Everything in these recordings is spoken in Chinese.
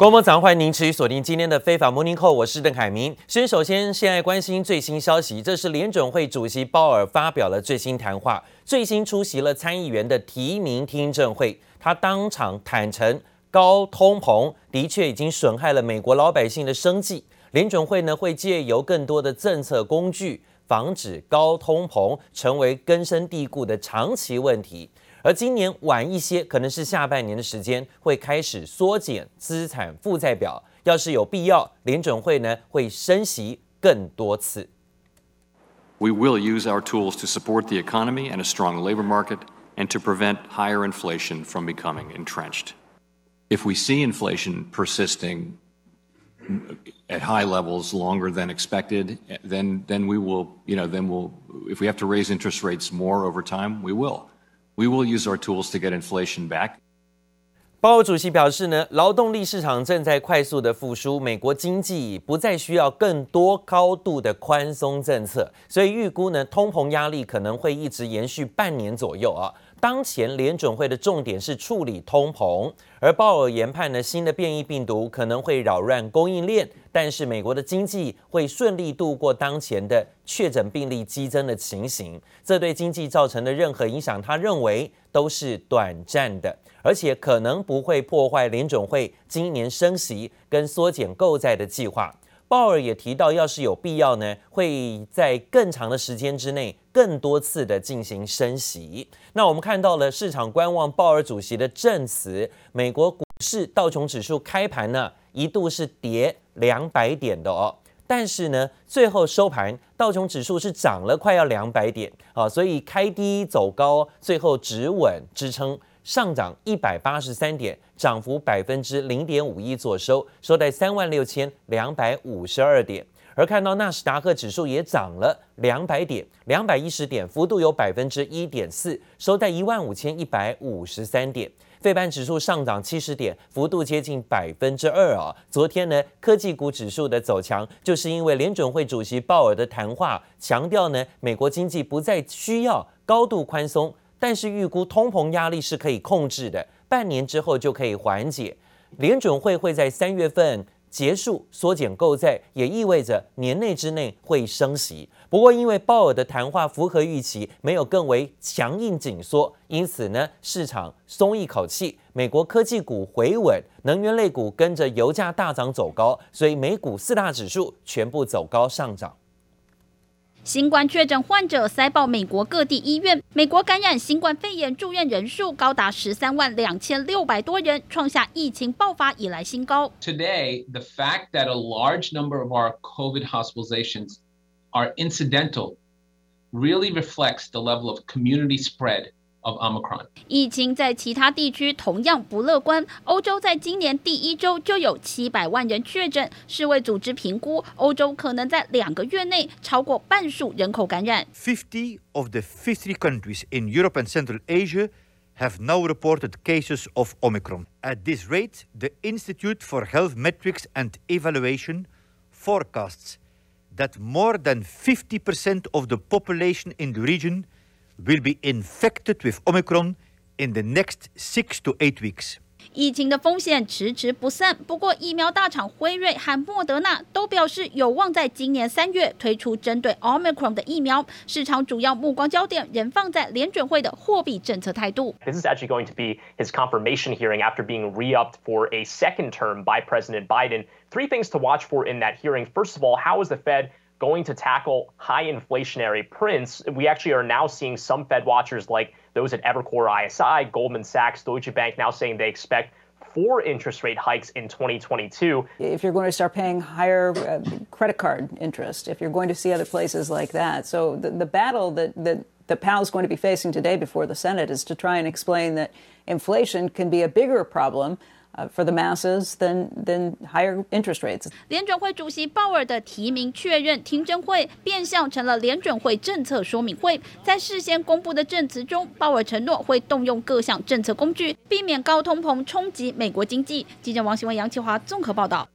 观众早上欢迎您持续锁定今天的非法 Morning Call，我是邓凯明。先首先现在关心最新消息，这是联准会主席鲍尔发表了最新谈话，最新出席了参议员的提名听证会，他当场坦承高通膨的确已经损害了美国老百姓的生计，联准会呢会借由更多的政策工具，防止高通膨成为根深蒂固的长期问题。而今年晚一些，可能是下半年的时间，会开始缩减资产负债表。要是有必要，联准会呢会升息更多次。We will use our tools to support the economy and a strong labor market, and to prevent higher inflation from becoming entrenched. If we see inflation persisting at high levels longer than expected, then then we will, you know, then we'll, if we have to raise interest rates more over time, we will. We will use our tools to get inflation back. 鲍尔主席表示呢，劳动力市场正在快速的复苏，美国经济不再需要更多高度的宽松政策，所以预估呢，通膨压力可能会一直延续半年左右啊。当前联准会的重点是处理通膨，而鲍尔研判呢，新的变异病毒可能会扰乱供应链，但是美国的经济会顺利度过当前的确诊病例激增的情形。这对经济造成的任何影响，他认为都是短暂的，而且可能不会破坏联准会今年升息跟缩减购债的计划。鲍尔也提到，要是有必要呢，会在更长的时间之内，更多次的进行升息。那我们看到了市场观望鲍尔主席的证词，美国股市道琼指数开盘呢一度是跌两百点的哦，但是呢最后收盘道琼指数是涨了快要两百点啊，所以开低走高，最后止稳支撑。上涨一百八十三点，涨幅百分之零点五一，左收收在三万六千两百五十二点。而看到纳斯达克指数也涨了两百点，两百一十点，幅度有百分之一点四，收在一万五千一百五十三点。费半指数上涨七十点，幅度接近百分之二啊。昨天呢，科技股指数的走强，就是因为联准会主席鲍尔的谈话强调呢，美国经济不再需要高度宽松。但是预估通膨压力是可以控制的，半年之后就可以缓解。联准会会在三月份结束缩减购债，也意味着年内之内会升息。不过因为鲍尔的谈话符合预期，没有更为强硬紧缩，因此呢，市场松一口气。美国科技股回稳，能源类股跟着油价大涨走高，所以美股四大指数全部走高上涨。新冠确诊患者塞爆美国各地医院，美国感染新冠肺炎住院人数高达十三万两千六百多人，创下疫情爆发以来新高。Today, the fact that a large number of our COVID hospitalizations are incidental really reflects the level of community spread. Of Omicron. 疫情在其他地区同样不乐观。欧洲在今年第一周就有七百万人确诊，世卫组织评估欧洲可能在两个月内超过半数人口感染。Fifty of the fifty countries in Europe and Central Asia have now reported cases of Omicron. At this rate, the Institute for Health Metrics and Evaluation forecasts that more than fifty percent of the population in the region. Will be infected with Omicron in the next six to eight weeks. 疫情的风险迟迟不散，不过疫苗大厂辉瑞和莫德纳都表示有望在今年三月推出针对 Omicron 的疫苗。市场主要目光焦点仍放在联准会的货币政策态度。This is actually going to be his confirmation hearing after being re-upped for a second term by President Biden. Three things to watch for in that hearing. First of all, how is the Fed going to tackle high inflationary prints. We actually are now seeing some Fed watchers like those at Evercore ISI, Goldman Sachs, Deutsche Bank now saying they expect four interest rate hikes in 2022. If you're going to start paying higher uh, credit card interest, if you're going to see other places like that. So the, the battle that, that, that Powell is going to be facing today before the Senate is to try and explain that inflation can be a bigger problem For the masses, then then higher interest rates. 联准会主席鲍尔的提名确认听证会变相成了联准会政策说明会。在事先公布的证词中，鲍尔承诺会动用各项政策工具，避免高通膨冲击美国经济。记者王新文、杨启华综合报道。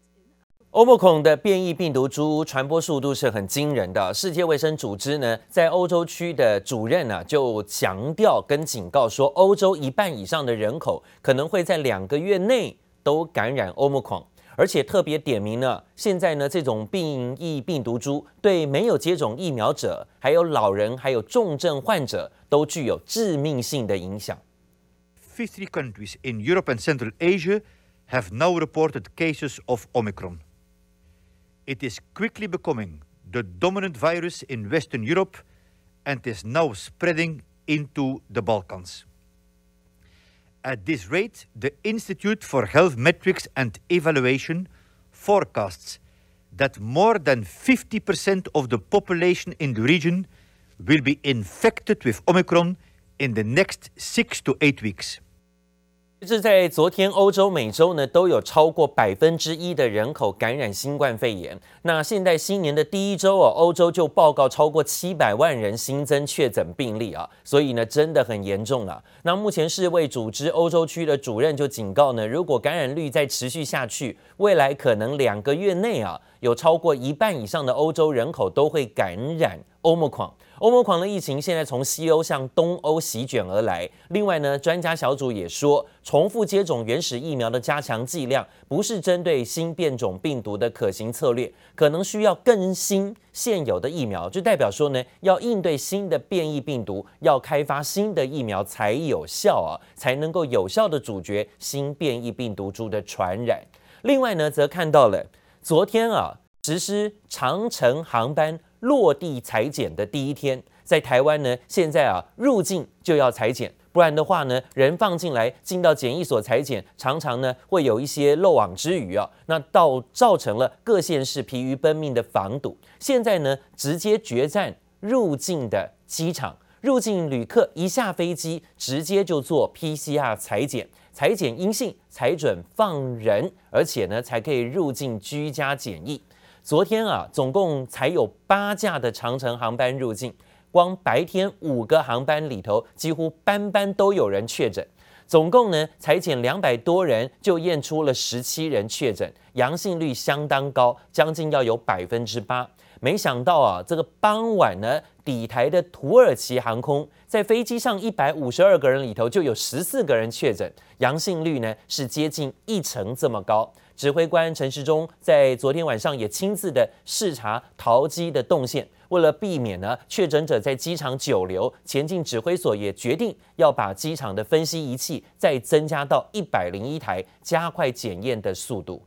欧盟孔的变异病毒株传播速度是很惊人的。世界卫生组织呢，在欧洲区的主任呢，就强调跟警告说，欧洲一半以上的人口可能会在两个月内都感染欧盟孔。而且特别点名了，现在呢这种变异病毒株对没有接种疫苗者、还有老人、还有重症患者都具有致命性的影响。Fifty countries in Europe and Central Asia have now reported cases of Omicron. It is quickly becoming the dominant virus in Western Europe and is now spreading into the Balkans. At this rate, the Institute for Health Metrics and Evaluation forecasts that more than 50% of the population in the region will be infected with Omicron in the next six to eight weeks. 是在昨天，欧洲每周呢都有超过百分之一的人口感染新冠肺炎。那现在新年的第一周哦，欧洲就报告超过七百万人新增确诊病例啊，所以呢真的很严重了。那目前世卫组织欧洲区的主任就警告呢，如果感染率再持续下去，未来可能两个月内啊，有超过一半以上的欧洲人口都会感染 Omicron。欧盟狂的疫情现在从西欧向东欧席卷而来。另外呢，专家小组也说，重复接种原始疫苗的加强剂量不是针对新变种病毒的可行策略，可能需要更新现有的疫苗。就代表说呢，要应对新的变异病毒，要开发新的疫苗才有效啊，才能够有效的阻绝新变异病毒株的传染。另外呢，则看到了昨天啊，实施长程航班。落地裁剪的第一天，在台湾呢，现在啊入境就要裁剪，不然的话呢，人放进来进到检疫所裁剪，常常呢会有一些漏网之鱼啊，那到造成了各县市疲于奔命的防堵。现在呢，直接决战入境的机场，入境旅客一下飞机，直接就做 PCR 裁剪，裁剪阴性才准放人，而且呢才可以入境居家检疫。昨天啊，总共才有八架的长程航班入境，光白天五个航班里头，几乎班班都有人确诊。总共呢，采检两百多人，就验出了十七人确诊，阳性率相当高，将近要有百分之八。没想到啊，这个傍晚呢，抵台的土耳其航空，在飞机上一百五十二个人里头，就有十四个人确诊，阳性率呢是接近一成这么高。指挥官陈时中在昨天晚上也亲自的视察桃机的动线，为了避免呢确诊者在机场久留，前进指挥所也决定要把机场的分析仪器再增加到一百零一台，加快检验的速度。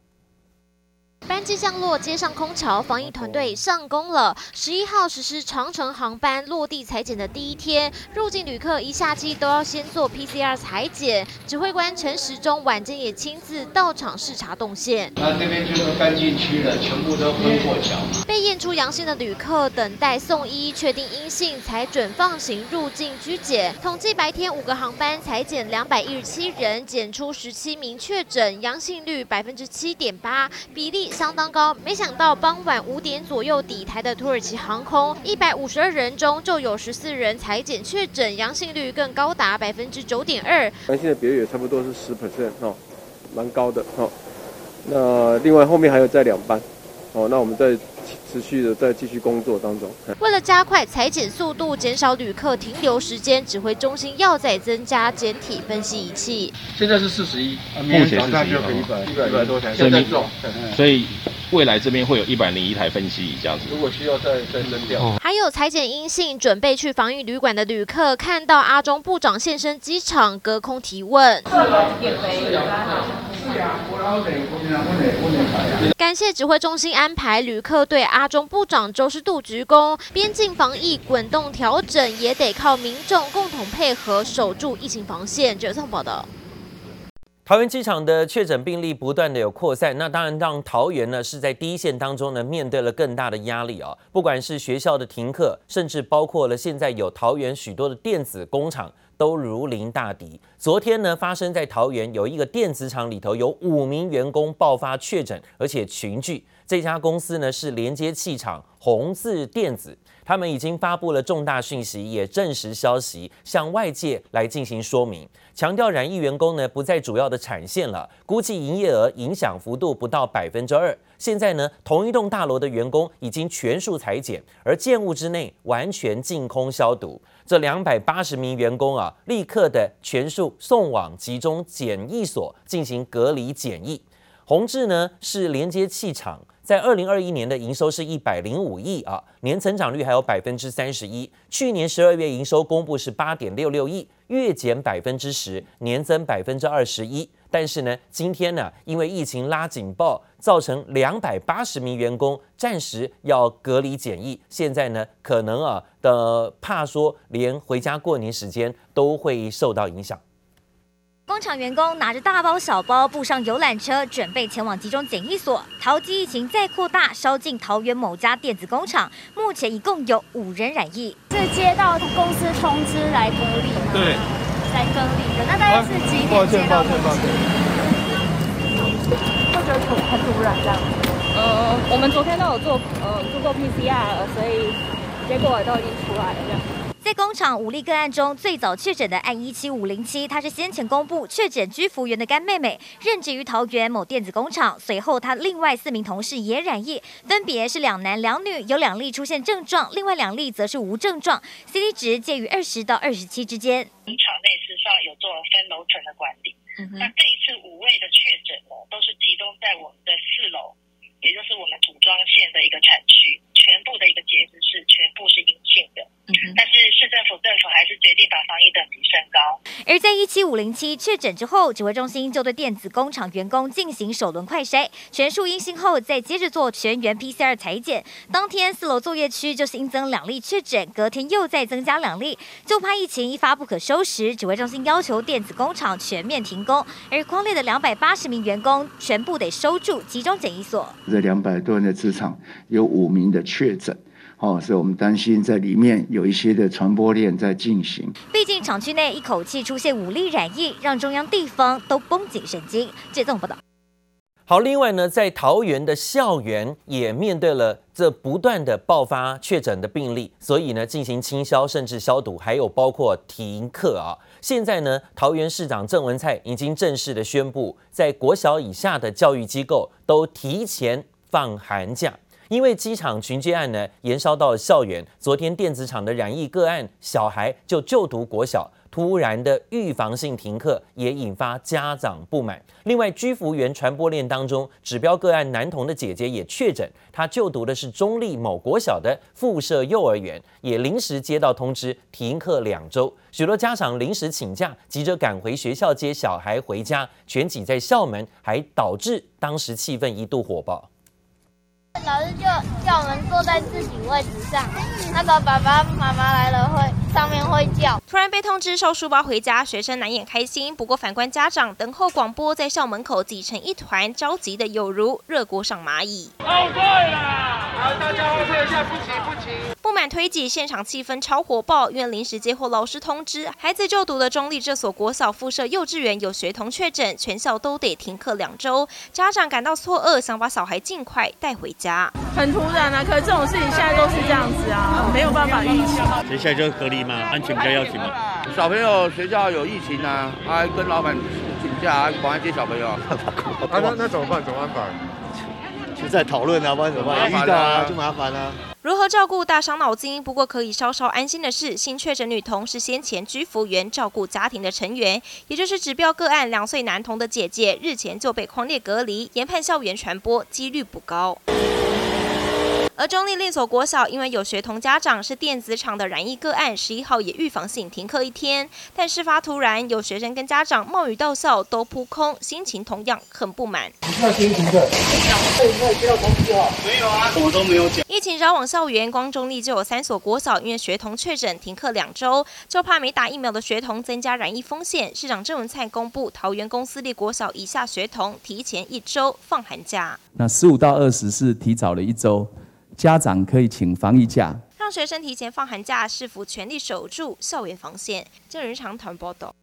班机降落，接上空桥，防疫团队上工了。十一号实施长城航班落地裁剪的第一天，入境旅客一下机都要先做 PCR 裁剪。指挥官陈时中晚间也亲自到场视察动线。那这边就是干净区了，全部都分过桥。被验出阳性的旅客等待送医，确定阴性才准放行入境居检。统计白天五个航班采检两百一十七人，检出十七名确诊，阳性率百分之七点八，比例。相当高，没想到傍晚五点左右抵台的土耳其航空，一百五十二人中就有十四人采检确诊，阳性率更高达百分之九点二。阳性的比例也差不多是十 percent 哦，蛮高的哦。那另外后面还有在两班，哦，那我们在。持续的在继续工作当中。为了加快裁剪速度，减少旅客停留时间，指挥中心要再增加检体分析仪器。现在是四十一，目前是一百一百多台，现在做。所以未来这边会有一百零一台分析仪这样子。如果需要再再增掉。还有裁剪阴性，准备去防疫旅馆的旅客，看到阿中部长现身机场，隔空提问。感谢指挥中心安排旅客对阿中部长周师度鞠躬。边境防疫滚动调整，也得靠民众共同配合，守住疫情防线。九仓报道。桃园机场的确诊病例不断的有扩散，那当然让桃园呢是在第一线当中呢面对了更大的压力啊。不管是学校的停课，甚至包括了现在有桃园许多的电子工厂。都如临大敌。昨天呢，发生在桃园有一个电子厂里头，有五名员工爆发确诊，而且群聚。这家公司呢是连接器厂红字电子，他们已经发布了重大讯息，也证实消息，向外界来进行说明，强调染疫员工呢不在主要的产线了，估计营业额影响幅度不到百分之二。现在呢，同一栋大楼的员工已经全数采检，而建物之内完全净空消毒。这两百八十名员工啊，立刻的全数送往集中检疫所进行隔离检疫。宏志呢是连接气厂，在二零二一年的营收是一百零五亿啊，年成长率还有百分之三十一。去年十二月营收公布是八点六六亿，月减百分之十，年增百分之二十一。但是呢，今天呢，因为疫情拉警报，造成两百八十名员工暂时要隔离检疫。现在呢，可能啊的怕说连回家过年时间都会受到影响。工厂员工拿着大包小包步上游览车，准备前往集中检疫所。桃机疫情再扩大，烧进桃园某家电子工厂，目前一共有五人染疫。是接到公司通知来隔离？对。来隔离的，那大概是几点接到通知？会觉得很很突然这样。呃，我们昨天都有做呃做过 PCR，所以结果都已经出来了这样。在工厂五例个案中，最早确诊的案一七五零七，她是先前公布确诊居服员的干妹妹，任职于桃园某电子工厂。随后，她另外四名同事也染疫，分别是两男两女，有两例出现症状，另外两例则是无症状，CT 值介于二十到二十七之间。工厂内事实上有做了分楼层的管理，嗯、那这一次五位的确诊呢，都是集中在我们的四楼，也就是我们组装线的一个产区，全部的一个结实是全部是阴性的。但是市政府政府还是决定把防疫等级升高。而在一七五零七确诊之后，指挥中心就对电子工厂员工进行首轮快筛，全数阴性后，再接着做全员 PCR 裁检。当天四楼作业区就新增两例确诊，隔天又再增加两例，就怕疫情一发不可收拾，指挥中心要求电子工厂全面停工，而匡列的两百八十名员工全部得收住集中检疫所。这两百多人的职场有五名的确诊。哦，所以我们担心在里面有一些的传播链在进行。毕竟厂区内一口气出现五例染疫，让中央地方都绷紧神经。这综合报道。好，另外呢，在桃园的校园也面对了这不断的爆发确诊的病例，所以呢，进行清消甚至消毒，还有包括停课啊。现在呢，桃园市长郑文灿已经正式的宣布，在国小以下的教育机构都提前放寒假。因为机场群接案呢延烧到校园，昨天电子厂的染疫个案，小孩就就读国小，突然的预防性停课也引发家长不满。另外，居服员传播链当中，指标个案男童的姐姐也确诊，她就读的是中坜某国小的附设幼儿园，也临时接到通知停课两周，许多家长临时请假，急着赶回学校接小孩回家，全挤在校门，还导致当时气氛一度火爆。叫我们坐在自己位置上，那个爸爸妈妈来了会上面会叫。突然被通知收书包回家，学生难掩开心。不过反观家长，等候广播在校门口挤成一团，着急的有如热锅上蚂蚁。后退啦！好，大家后退一下，不急不急。推挤，现场气氛超火爆。因为临时接获老师通知，孩子就读的中立这所国小附设幼稚园有学童确诊，全校都得停课两周。家长感到错愕，想把小孩尽快带回家。很突然啊，可是这种事情现在都是这样子啊，没有办法预期。接下来就是隔离嘛，安全比较要紧嘛。小朋友学校有疫情啊，还跟老板请假，赶快接小朋友。啊，那那怎么办？怎么办法？就在讨论啊，不然怎么办？遇到啊，就麻烦了。如何照顾大伤脑筋，不过可以稍稍安心的是，新确诊女童是先前居服员照顾家庭的成员，也就是指标个案两岁男童的姐姐，日前就被匡列隔离，研判校园传播几率不高。而中立另所国小，因为有学童家长是电子厂的染疫个案，十一号也预防性停课一天。但事发突然，有学生跟家长冒雨到校都扑空，心情同样很不满。那先停课，没有啊，什么都没有讲。疫情扰往校园，光中立就有三所国小因为学童确诊停课两周，就怕没打疫苗的学童增加染疫风险。市长郑文灿公布，桃园公私立国小以下学童提前一周放寒假。那十五到二十是提早了一周。家长可以请防疫假，让学生提前放寒假，是否全力守住校园防线？正日常谈报道。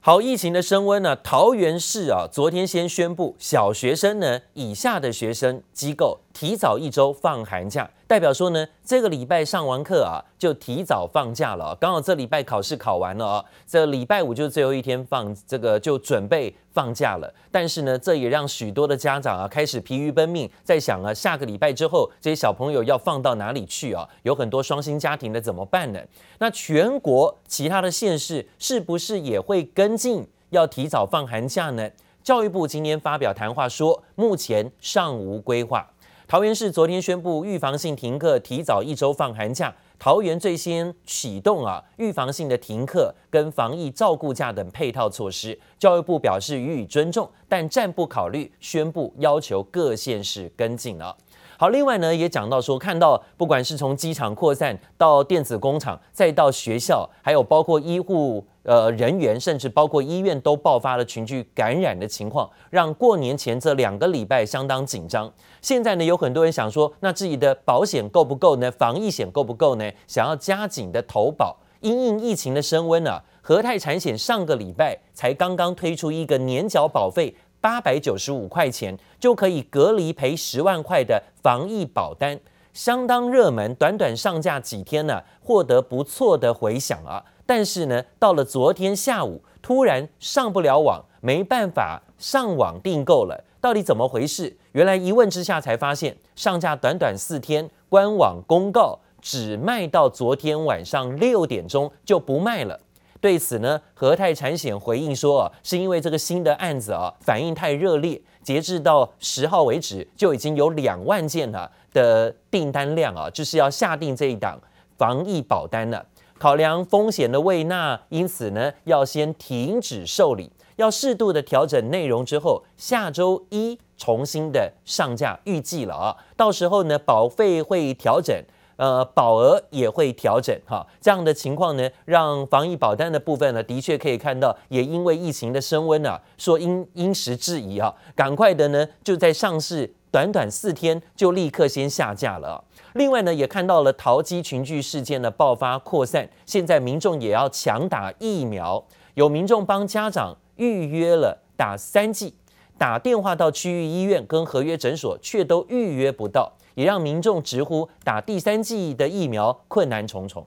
好，疫情的升温呢？桃园市啊，昨天先宣布，小学生呢以下的学生机构提早一周放寒假。代表说呢，这个礼拜上完课啊，就提早放假了。刚好这礼拜考试考完了啊，这礼拜五就最后一天放，这个就准备放假了。但是呢，这也让许多的家长啊开始疲于奔命，在想啊，下个礼拜之后这些小朋友要放到哪里去啊？有很多双薪家庭的怎么办呢？那全国其他的县市是不是也会跟进要提早放寒假呢？教育部今天发表谈话说，目前尚无规划。桃园市昨天宣布预防性停课，提早一周放寒假。桃园最先启动啊预防性的停课跟防疫照顾假等配套措施。教育部表示予以尊重，但暂不考虑宣布要求各县市跟进了。好，另外呢，也讲到说，看到不管是从机场扩散到电子工厂，再到学校，还有包括医护呃人员，甚至包括医院都爆发了群聚感染的情况，让过年前这两个礼拜相当紧张。现在呢，有很多人想说，那自己的保险够不够呢？防疫险够不够呢？想要加紧的投保。因应疫情的升温啊，和泰产险上个礼拜才刚刚推出一个年缴保费。八百九十五块钱就可以隔离赔十万块的防疫保单，相当热门。短短上架几天呢，获得不错的回响啊。但是呢，到了昨天下午，突然上不了网，没办法上网订购了。到底怎么回事？原来一问之下才发现，上架短短四天，官网公告只卖到昨天晚上六点钟就不卖了。对此呢，和泰产险回应说，是因为这个新的案子啊，反应太热烈，截至到十号为止，就已经有两万件了的订单量啊，就是要下定这一档防疫保单了。考量风险的胃纳，因此呢，要先停止受理，要适度的调整内容之后，下周一重新的上架，预计了啊，到时候呢，保费会调整。呃，保额也会调整哈，这样的情况呢，让防疫保单的部分呢，的确可以看到，也因为疫情的升温啊，说因因时制宜啊，赶快的呢，就在上市短短四天就立刻先下架了。另外呢，也看到了淘机群聚事件的爆发扩散，现在民众也要强打疫苗，有民众帮家长预约了打三剂，打电话到区域医院跟合约诊所，却都预约不到。也让民众直呼打第三剂的疫苗困难重重。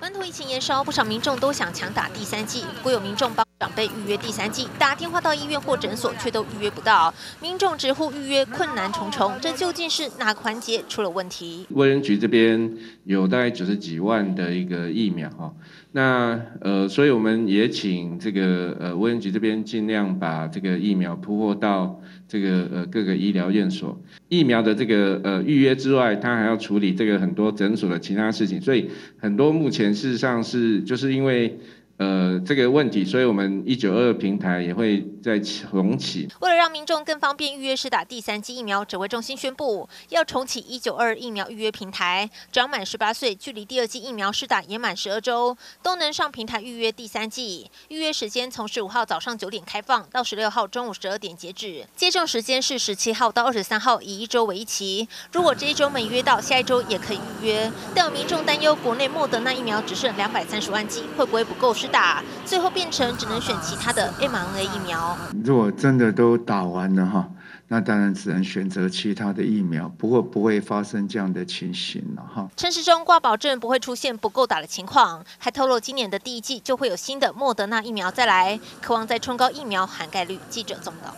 本土疫情延烧，不少民众都想强打第三剂，不过有民众帮长辈预约第三季，打电话到医院或诊所却都预约不到，民众直呼预约困难重重。这究竟是哪个环节出了问题？卫生局这边有大概九十几万的一个疫苗哈。那呃，所以我们也请这个呃卫生局这边尽量把这个疫苗铺货到这个呃各个医疗院所。疫苗的这个呃预约之外，他还要处理这个很多诊所的其他事情，所以很多目前事实上是就是因为。呃，这个问题，所以我们一九二平台也会再重启。为了让民众更方便预约施打第三剂疫苗，指挥中心宣布要重启一九二疫苗预约平台。长满十八岁，距离第二剂疫苗施打也满十二周，都能上平台预约第三剂。预约时间从十五号早上九点开放，到十六号中午十二点截止。接种时间是十七号到二十三号，以一周为一期。如果这一周没约到，下一周也可以预约。但有民众担忧，国内莫德纳疫苗只剩两百三十万剂，会不会不够？是打最后变成只能选其他的 mRNA 疫苗。如果真的都打完了哈，那当然只能选择其他的疫苗，不过不会发生这样的情形了哈。陈时中挂保证不会出现不够打的情况，还透露今年的第一季就会有新的莫德纳疫苗再来，渴望再冲高疫苗涵盖率。记者总导。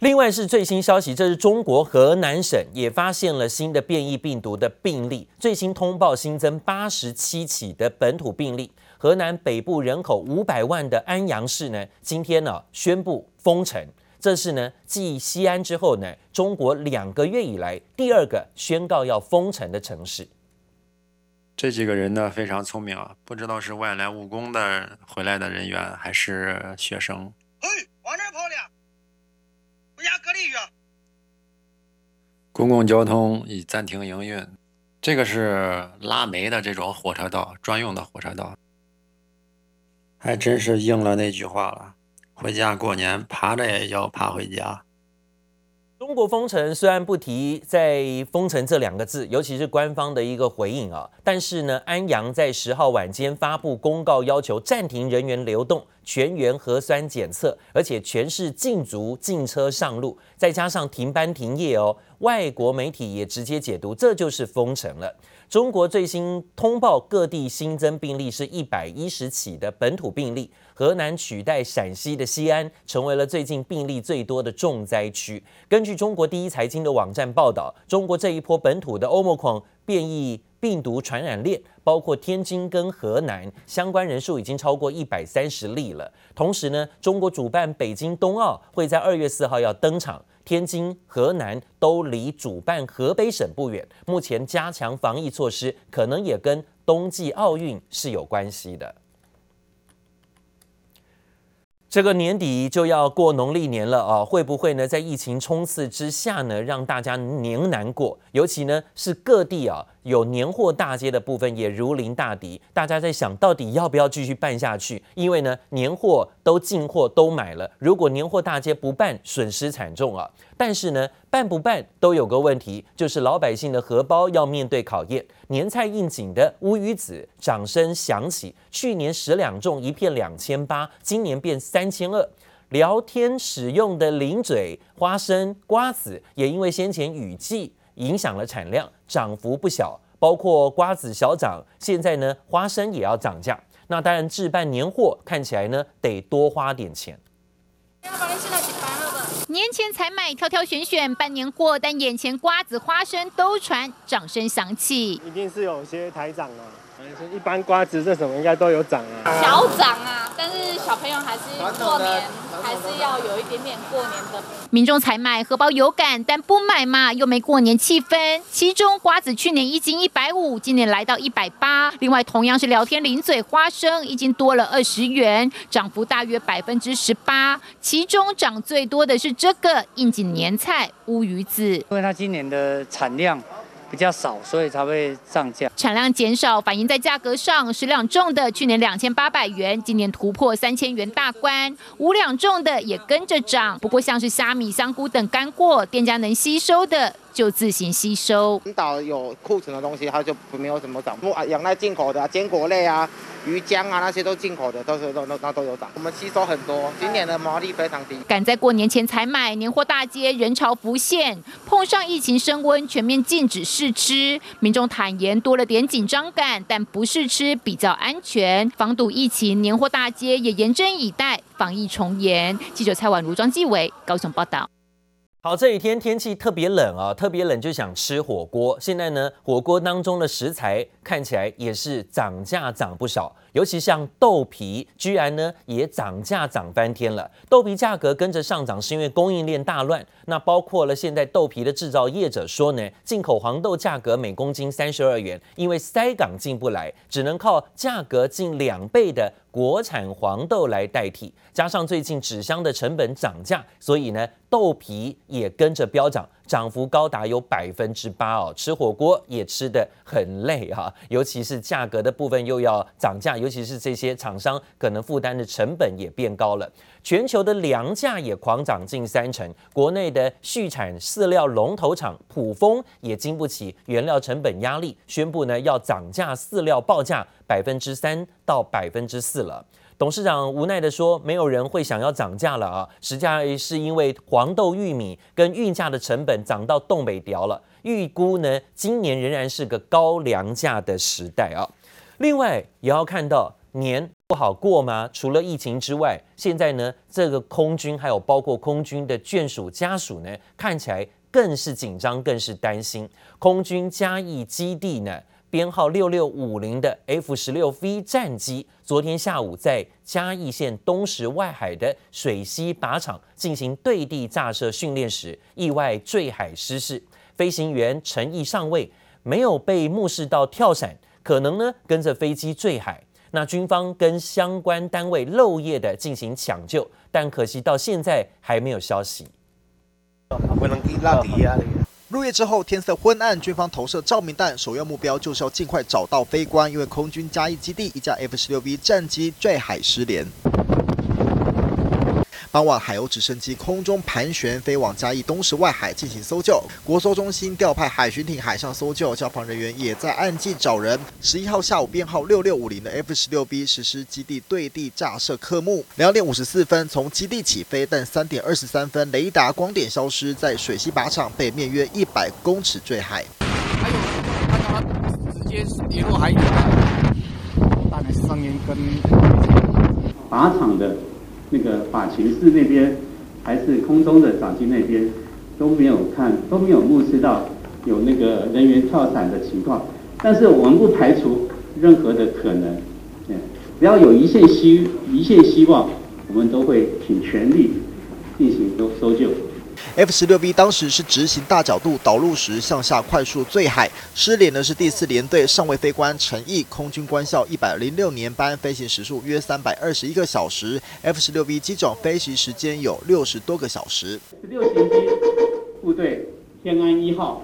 另外是最新消息，这是中国河南省也发现了新的变异病毒的病例，最新通报新增八十七起的本土病例。河南北部人口五百万的安阳市呢，今天呢宣布封城，这是呢继西安之后呢，中国两个月以来第二个宣告要封城的城市。这几个人呢非常聪明啊，不知道是外来务工的回来的人员还是学生。嘿，往哪跑的？回家隔离去。公共交通已暂停营运，这个是拉煤的这种火车道，专用的火车道。还真是应了那句话了，回家过年爬着也要爬回家。中国封城虽然不提在封城这两个字，尤其是官方的一个回应啊，但是呢，安阳在十号晚间发布公告，要求暂停人员流动，全员核酸检测，而且全市禁足禁车上路，再加上停班停业哦。外国媒体也直接解读，这就是封城了。中国最新通报各地新增病例是一百一十起的本土病例。河南取代陕西的西安，成为了最近病例最多的重灾区。根据中国第一财经的网站报道，中国这一波本土的欧盟狂变异病毒传染链，包括天津跟河南，相关人数已经超过一百三十例了。同时呢，中国主办北京冬奥会在二月四号要登场，天津、河南都离主办河北省不远。目前加强防疫措施，可能也跟冬季奥运是有关系的。这个年底就要过农历年了啊，会不会呢？在疫情冲刺之下呢，让大家年难过？尤其呢是各地啊。有年货大街的部分也如临大敌，大家在想到底要不要继续办下去？因为呢，年货都进货都买了，如果年货大街不办，损失惨重啊！但是呢，办不办都有个问题，就是老百姓的荷包要面对考验。年菜应景的乌鱼子掌声响起，去年十两重一片两千八，今年变三千二。聊天使用的零嘴、花生、瓜子也因为先前雨季。影响了产量，涨幅不小，包括瓜子小涨，现在呢花生也要涨价。那当然置办年货看起来呢得多花点钱。年前才买挑挑选选办年货，但眼前瓜子花生都传掌声响起，一定是有些台涨啊。一般瓜子这什么应该都有涨啊，小涨啊，但是小朋友还是过年还是要有一点点过年的。民众采买荷包有感，但不买嘛又没过年气氛。其中瓜子去年一斤一百五，今年来到一百八。另外同样是聊天零嘴花生，一斤多了二十元，涨幅大约百分之十八。其中涨最多的是这个应景年菜乌鱼子，因为它今年的产量。比较少，所以才会上架。产量减少反映在价格上，十两重的去年两千八百元，今年突破三千元大关。五两重的也跟着涨，不过像是虾米、香菇等干货，店家能吸收的就自行吸收。领导有库存的东西，它就没有怎么涨。不啊，养在进口的坚果类啊。鱼浆啊，那些都进口的，都是都都那都有涨。我们吸收很多，今年的毛利非常低。赶在过年前采买，年货大街人潮浮现，碰上疫情升温，全面禁止试吃，民众坦言多了点紧张感，但不试吃比较安全，防堵疫情。年货大街也严阵以待，防疫从严。记者蔡婉如、庄继伟高雄报道。好，这几天天气特别冷啊，特别冷就想吃火锅。现在呢，火锅当中的食材看起来也是涨价涨不少。尤其像豆皮，居然呢也涨价涨翻天了。豆皮价格跟着上涨，是因为供应链大乱。那包括了现在豆皮的制造业者说呢，进口黄豆价格每公斤三十二元，因为塞港进不来，只能靠价格近两倍的国产黄豆来代替。加上最近纸箱的成本涨价，所以呢豆皮也跟着飙涨。涨幅高达有百分之八哦，吃火锅也吃得很累哈，尤其是价格的部分又要涨价，尤其是这些厂商可能负担的成本也变高了。全球的粮价也狂涨近三成，国内的畜产饲料龙头厂普丰也经不起原料成本压力，宣布呢要涨价饲料报价百分之三到百分之四了。董事长无奈地说：“没有人会想要涨价了啊！实际上是因为黄豆、玉米跟运价的成本涨到东北调了。预估呢，今年仍然是个高粮价的时代啊。另外，也要看到年不好过吗？除了疫情之外，现在呢，这个空军还有包括空军的眷属家属呢，看起来更是紧张，更是担心。空军嘉义基地呢？”编号六六五零的 F 十六 V 战机，昨天下午在嘉义县东石外海的水西靶场进行对地炸射训练时，意外坠海失事。飞行员陈毅上尉没有被目视到跳伞，可能呢跟着飞机坠海。那军方跟相关单位漏夜的进行抢救，但可惜到现在还没有消息。入夜之后，天色昏暗，军方投射照明弹，首要目标就是要尽快找到飞官，因为空军嘉义基地一架 F 十六 B 战机坠海失联。傍晚，海鸥直升机空中盘旋，飞往嘉义东石外海进行搜救。国搜中心调派海巡艇海上搜救，消防人员也在岸际找人。十一号下午，编号六六五零的 F 十六 B 实施基地对地炸射科目，两点五十四分从基地起飞，但三点二十三分雷达光点消失，在水西靶场北面约一百公尺坠海。还有看到它直接跌落海里，大概声音跟靶场的。那个法勤寺那边，还是空中的长机那边，都没有看，都没有目视到有那个人员跳伞的情况。但是我们不排除任何的可能，嗯，只要有一线希一线希望，我们都会尽全力进行搜搜救。F 十六 B 当时是执行大角度导入时向下快速坠海，失联的是第四联队上尉飞官陈毅，空军官校一百零六年班，飞行时数约三百二十一个小时。F 十六 B 机种飞行时间有六十多个小时。十六型机部队天安一号，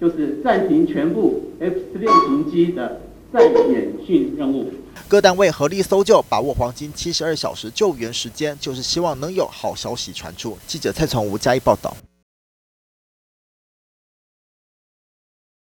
就是暂停全部 F 十六型机的再演训任务。各单位合力搜救，把握黄金七十二小时救援时间，就是希望能有好消息传出。记者蔡传吴加一报道。